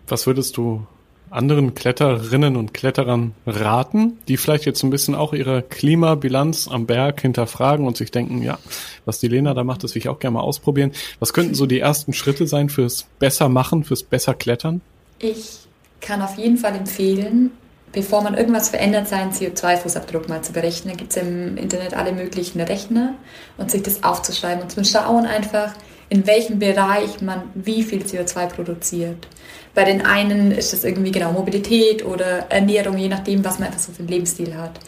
[SPEAKER 2] Was würdest du anderen Kletterinnen und Kletterern raten, die vielleicht jetzt ein bisschen auch ihre Klimabilanz am Berg hinterfragen und sich denken, ja, was die Lena da macht, das will ich auch gerne mal ausprobieren. Was könnten so die ersten Schritte sein fürs besser machen, fürs besser Klettern?
[SPEAKER 1] Ich kann auf jeden Fall empfehlen, bevor man irgendwas verändert, seinen CO2-Fußabdruck mal zu berechnen. gibt es im Internet alle möglichen Rechner und sich das aufzuschreiben und zu schauen einfach, in welchem Bereich man wie viel CO2 produziert. Bei den einen ist das irgendwie genau Mobilität oder Ernährung, je nachdem, was man einfach so für einen Lebensstil hat.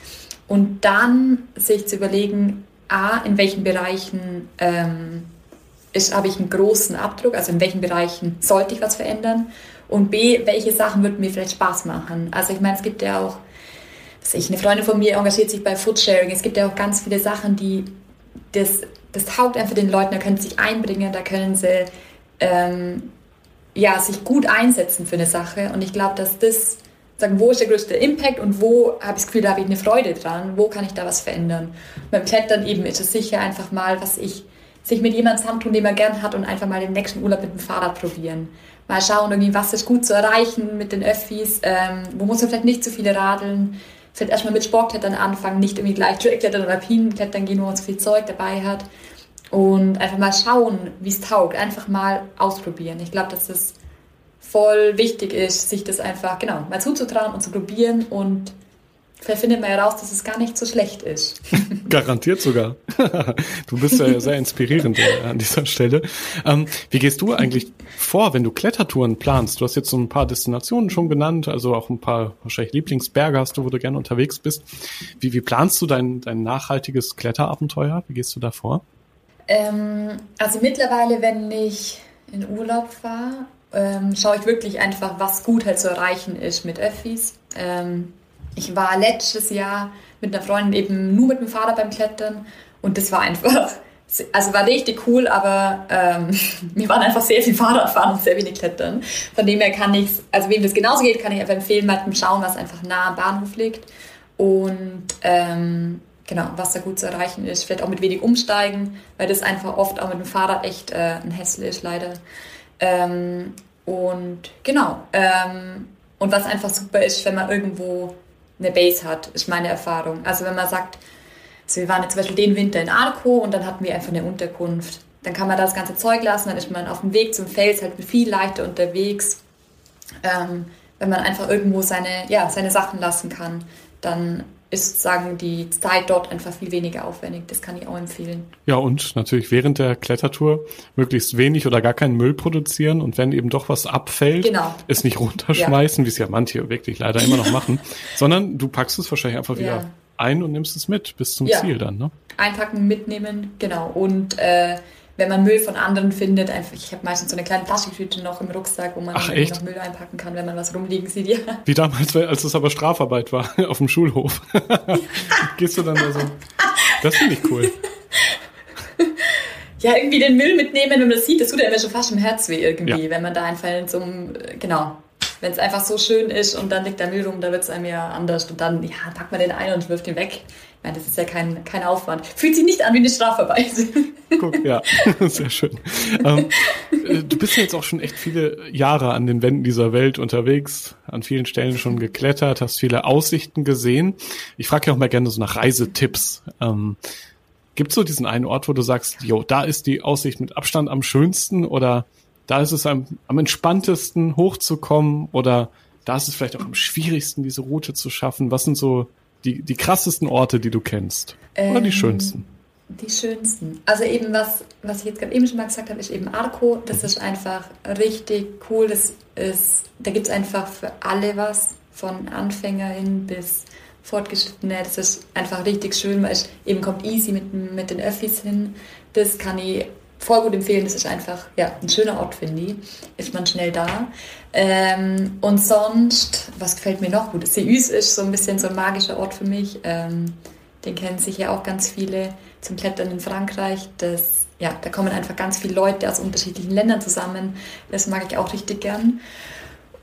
[SPEAKER 1] Und dann sich zu überlegen, a, in welchen Bereichen ähm, habe ich einen großen Abdruck, also in welchen Bereichen sollte ich was verändern und B, welche Sachen würden mir vielleicht Spaß machen. Also ich meine, es gibt ja auch, was ich, eine Freundin von mir engagiert sich bei Foodsharing. Es gibt ja auch ganz viele Sachen, die das, das taugt einfach den Leuten, da können sie sich einbringen, da können sie ähm, ja, sich gut einsetzen für eine Sache. Und ich glaube, dass das, sagen, wo ist der größte Impact und wo habe ich das Gefühl, da habe ich eine Freude dran, wo kann ich da was verändern. Und beim Klettern eben ist es sicher einfach mal, was ich, sich mit jemandem zusammentun, den man gern hat und einfach mal den nächsten Urlaub mit dem Fahrrad probieren mal schauen, irgendwie, was ist gut zu erreichen mit den Öffis, ähm, wo muss man vielleicht nicht zu viele radeln, vielleicht erstmal mit Sportklettern anfangen, nicht irgendwie gleich Trailklettern oder Alpinenklettern gehen, wo man so viel Zeug dabei hat und einfach mal schauen, wie es taugt, einfach mal ausprobieren. Ich glaube, dass das voll wichtig ist, sich das einfach, genau, mal zuzutrauen und zu probieren und Vielleicht findet man heraus, dass es gar nicht so schlecht ist. [laughs]
[SPEAKER 2] Garantiert sogar. [laughs] du bist ja sehr inspirierend äh, an dieser Stelle. Ähm, wie gehst du eigentlich vor, wenn du Klettertouren planst? Du hast jetzt so ein paar Destinationen schon genannt, also auch ein paar wahrscheinlich Lieblingsberge hast du, wo du gerne unterwegs bist. Wie, wie planst du dein, dein nachhaltiges Kletterabenteuer? Wie gehst du da vor?
[SPEAKER 1] Ähm, also mittlerweile, wenn ich in Urlaub fahre, ähm, schaue ich wirklich einfach, was gut halt zu erreichen ist mit Öffis. Ähm, ich war letztes Jahr mit einer Freundin eben nur mit dem Fahrrad beim Klettern und das war einfach, [laughs] also war richtig cool, aber ähm, [laughs] wir waren einfach sehr viel Fahrradfahren und sehr wenig Klettern. Von dem her kann ich, also wem das genauso geht, kann ich einfach empfehlen, mal zum Schauen, was einfach nah am Bahnhof liegt und ähm, genau, was da gut zu erreichen ist. Vielleicht auch mit wenig umsteigen, weil das einfach oft auch mit dem Fahrrad echt äh, ein Hässel ist, leider. Ähm, und genau, ähm, und was einfach super ist, wenn man irgendwo eine Base hat, ist meine Erfahrung. Also wenn man sagt, also wir waren jetzt zum Beispiel den Winter in Arco und dann hatten wir einfach eine Unterkunft. Dann kann man das ganze Zeug lassen, dann ist man auf dem Weg zum Fels halt viel leichter unterwegs. Ähm, wenn man einfach irgendwo seine, ja, seine Sachen lassen kann, dann ist sozusagen die Zeit dort einfach viel weniger aufwendig. Das kann ich auch empfehlen.
[SPEAKER 2] Ja, und natürlich während der Klettertour möglichst wenig oder gar keinen Müll produzieren und wenn eben doch was abfällt, genau. es nicht runterschmeißen, ja. wie es ja manche wirklich leider immer noch machen, [laughs] sondern du packst es wahrscheinlich einfach wieder ja. ein und nimmst es mit bis zum ja. Ziel dann, ne?
[SPEAKER 1] Einpacken, mitnehmen, genau. Und äh, wenn man Müll von anderen findet, einfach, ich habe meistens so eine kleine Plastiktüte noch im Rucksack, wo man
[SPEAKER 2] Ach,
[SPEAKER 1] noch Müll einpacken kann, wenn man was rumliegen sieht. Ja.
[SPEAKER 2] Wie damals, als es aber Strafarbeit war [laughs] auf dem Schulhof. [laughs] Gehst du dann da so? Das finde ich cool.
[SPEAKER 1] Ja, irgendwie den Müll mitnehmen, wenn man das sieht, das tut ja immer schon fast im Herz weh irgendwie, ja. wenn man da einfach in so einem, genau, wenn es einfach so schön ist und dann liegt der Müll rum, da wird es einem ja anders und dann, ja, packt man den ein und wirft ihn weg meine, das ist ja kein, kein Aufwand. Fühlt sich nicht an wie eine Strafarbeit.
[SPEAKER 2] Guck, ja, [laughs] sehr schön. Ähm, äh, du bist ja jetzt auch schon echt viele Jahre an den Wänden dieser Welt unterwegs, an vielen Stellen schon geklettert, hast viele Aussichten gesehen. Ich frage ja auch mal gerne so nach Reisetipps. Ähm, Gibt es so diesen einen Ort, wo du sagst, jo, da ist die Aussicht mit Abstand am schönsten oder da ist es am, am entspanntesten hochzukommen oder da ist es vielleicht auch am schwierigsten, diese Route zu schaffen? Was sind so die, die krassesten Orte, die du kennst? Oder die
[SPEAKER 1] Ähm,
[SPEAKER 2] schönsten?
[SPEAKER 1] Die schönsten. Also eben was, was ich jetzt gerade eben schon mal gesagt habe, ist eben Arco. Das ist einfach richtig cool. Das ist, da gibt es einfach für alle was, von Anfängerin bis Fortgeschrittene. Das ist einfach richtig schön, weil es eben kommt easy mit, mit den Öffis hin. Das kann ich voll gut empfehlen. Das ist einfach ja, ein schöner Ort, finde ich. Ist man schnell da. Ähm, und sonst, was gefällt mir noch gut? Seus ist so ein bisschen so ein magischer Ort für mich. Ähm, den kennen sicher auch ganz viele zum Klettern in Frankreich. Das, ja, da kommen einfach ganz viele Leute aus unterschiedlichen Ländern zusammen. Das mag ich auch richtig gern.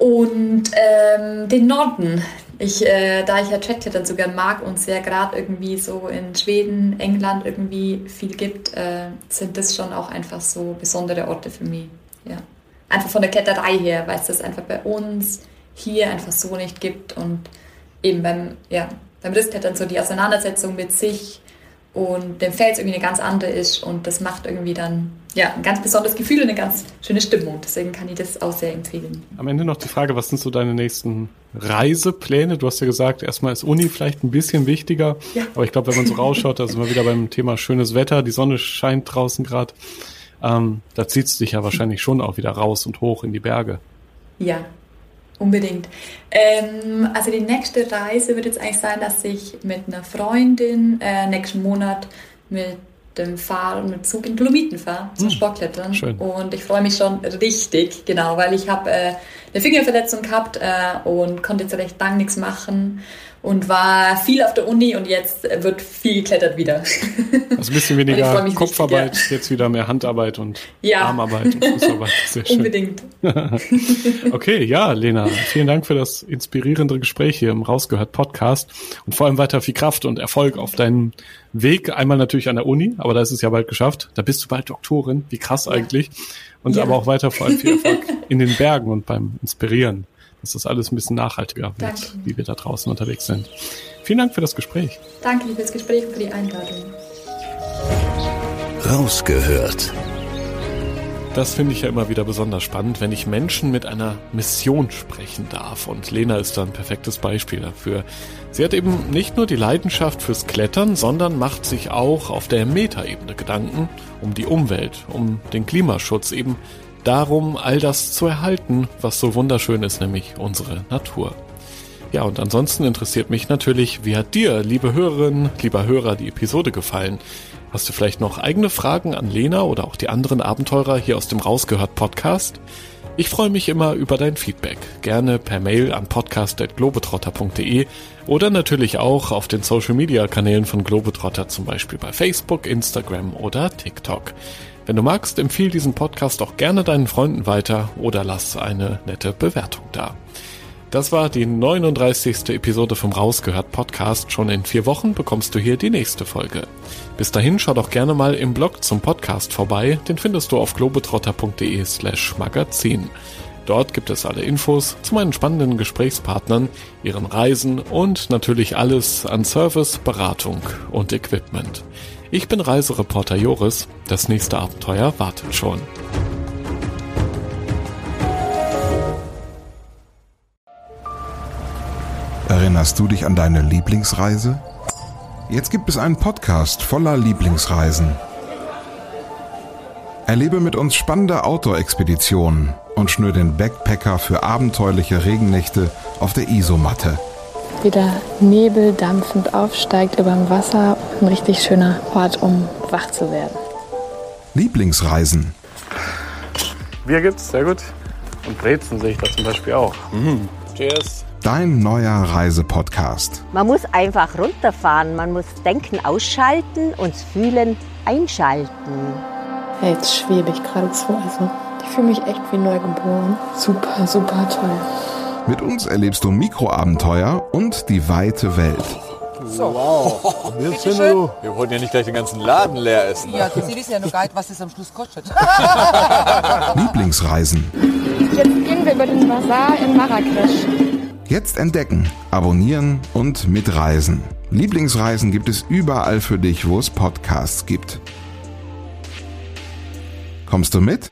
[SPEAKER 1] Und ähm, den Norden. Ich, äh, da ich ja Trackklettern so gern mag und sehr gerade irgendwie so in Schweden, England irgendwie viel gibt, äh, sind das schon auch einfach so besondere Orte für mich. Ja. Einfach von der Kletterei her, weil es das einfach bei uns hier einfach so nicht gibt und eben beim, ja, beim Rissklettern so die Auseinandersetzung mit sich und dem Fels irgendwie eine ganz andere ist und das macht irgendwie dann ja, ein ganz besonderes Gefühl und eine ganz schöne Stimmung. Deswegen kann ich das auch sehr empfehlen.
[SPEAKER 2] Am Ende noch die Frage, was sind so deine nächsten Reisepläne? Du hast ja gesagt, erstmal ist Uni vielleicht ein bisschen wichtiger,
[SPEAKER 1] Ja.
[SPEAKER 2] aber ich glaube, wenn man so rausschaut, da sind wir wieder beim Thema schönes Wetter, die Sonne scheint draußen gerade. Ähm, da zieht es dich ja wahrscheinlich schon auch wieder raus und hoch in die Berge.
[SPEAKER 1] Ja, unbedingt. Ähm, also die nächste Reise wird jetzt eigentlich sein, dass ich mit einer Freundin äh, nächsten Monat mit dem Fahren mit Zug in Dolomiten fahre zum Sportklettern.
[SPEAKER 2] schön.
[SPEAKER 1] Und ich freue mich schon richtig, genau, weil ich habe äh, eine Fingerverletzung gehabt äh, und konnte jetzt recht lang nichts machen und war viel auf der Uni und jetzt wird viel geklettert wieder.
[SPEAKER 2] Also ein bisschen [laughs] weniger Kopfarbeit,
[SPEAKER 1] richtig,
[SPEAKER 2] jetzt wieder mehr Handarbeit und
[SPEAKER 1] Ja.
[SPEAKER 2] Armarbeit und Fußarbeit. [laughs] Sehr schön.
[SPEAKER 1] Unbedingt. [laughs]
[SPEAKER 2] Okay, ja, Lena, vielen Dank für das inspirierende Gespräch hier im Rausgehört Podcast und vor allem weiter viel Kraft und Erfolg auf deinem Weg. Einmal natürlich an der Uni, aber da ist es ja bald geschafft. Da bist du bald Doktorin. Wie krass eigentlich. Und
[SPEAKER 1] Ja.
[SPEAKER 2] aber auch weiter vor allem viel Erfolg in den Bergen und beim Inspirieren, dass das alles ein bisschen nachhaltiger wird,
[SPEAKER 1] Danke.
[SPEAKER 2] wie wir da draußen unterwegs sind. Vielen Dank für das Gespräch.
[SPEAKER 1] Danke fürs Gespräch und für die Einladung.
[SPEAKER 3] Rausgehört.
[SPEAKER 2] Das finde ich ja immer wieder besonders spannend, wenn ich Menschen mit einer Mission sprechen darf. Und Lena ist da ein perfektes Beispiel dafür. Sie hat eben nicht nur die Leidenschaft fürs Klettern, sondern macht sich auch auf der Metaebene Gedanken um die Umwelt, um den Klimaschutz, eben darum, all das zu erhalten, was so wunderschön ist, nämlich unsere Natur. Ja, und ansonsten interessiert mich natürlich, wie hat dir, liebe Hörerinnen, lieber Hörer, die Episode gefallen? Hast du vielleicht noch eigene Fragen an Lena oder auch die anderen Abenteurer hier aus dem Rausgehört Podcast? Ich freue mich immer über dein Feedback. Gerne per Mail an podcast.globetrotter.de oder natürlich auch auf den Social Media Kanälen von Globetrotter, zum Beispiel bei Facebook, Instagram oder TikTok. Wenn du magst, empfiehl diesen Podcast auch gerne deinen Freunden weiter oder lass eine nette Bewertung da. Das war die 39. Episode vom Rausgehört Podcast. Schon in vier Wochen bekommst du hier die nächste Folge. Bis dahin schau doch gerne mal im Blog zum Podcast vorbei. Den findest du auf globetrotter.de slash magazin. Dort gibt es alle Infos zu meinen spannenden Gesprächspartnern, ihren Reisen und natürlich alles an Service, Beratung und Equipment. Ich bin Reisereporter Joris. Das nächste Abenteuer wartet schon.
[SPEAKER 4] Erinnerst du dich an deine Lieblingsreise? Jetzt gibt es einen Podcast voller Lieblingsreisen. Erlebe mit uns spannende Outdoor-Expeditionen und schnür den Backpacker für abenteuerliche Regennächte auf der Isomatte.
[SPEAKER 5] wie der Nebel dampfend aufsteigt über dem Wasser. Ein richtig schöner Ort, um wach zu werden.
[SPEAKER 4] Lieblingsreisen.
[SPEAKER 2] Bier gibt's, sehr gut. Und Brezen sehe ich da zum Beispiel auch. Mhm. Cheers.
[SPEAKER 4] Dein neuer Reisepodcast.
[SPEAKER 6] Man muss einfach runterfahren, man muss Denken ausschalten und Fühlen einschalten.
[SPEAKER 5] Hey, jetzt schwebe ich geradezu. Also, ich fühle mich echt wie neugeboren. Super, super toll.
[SPEAKER 4] Mit uns erlebst du Mikroabenteuer und die weite Welt.
[SPEAKER 7] Wir wollen ja nicht gleich den ganzen Laden leer essen.
[SPEAKER 8] Ja, das ist ja noch geil, was es am Schluss kostet. [laughs]
[SPEAKER 4] Lieblingsreisen.
[SPEAKER 5] Jetzt gehen wir über den Bazar in Marrakesch.
[SPEAKER 4] Jetzt entdecken, abonnieren und mitreisen. Lieblingsreisen gibt es überall für dich, wo es Podcasts gibt. Kommst du mit?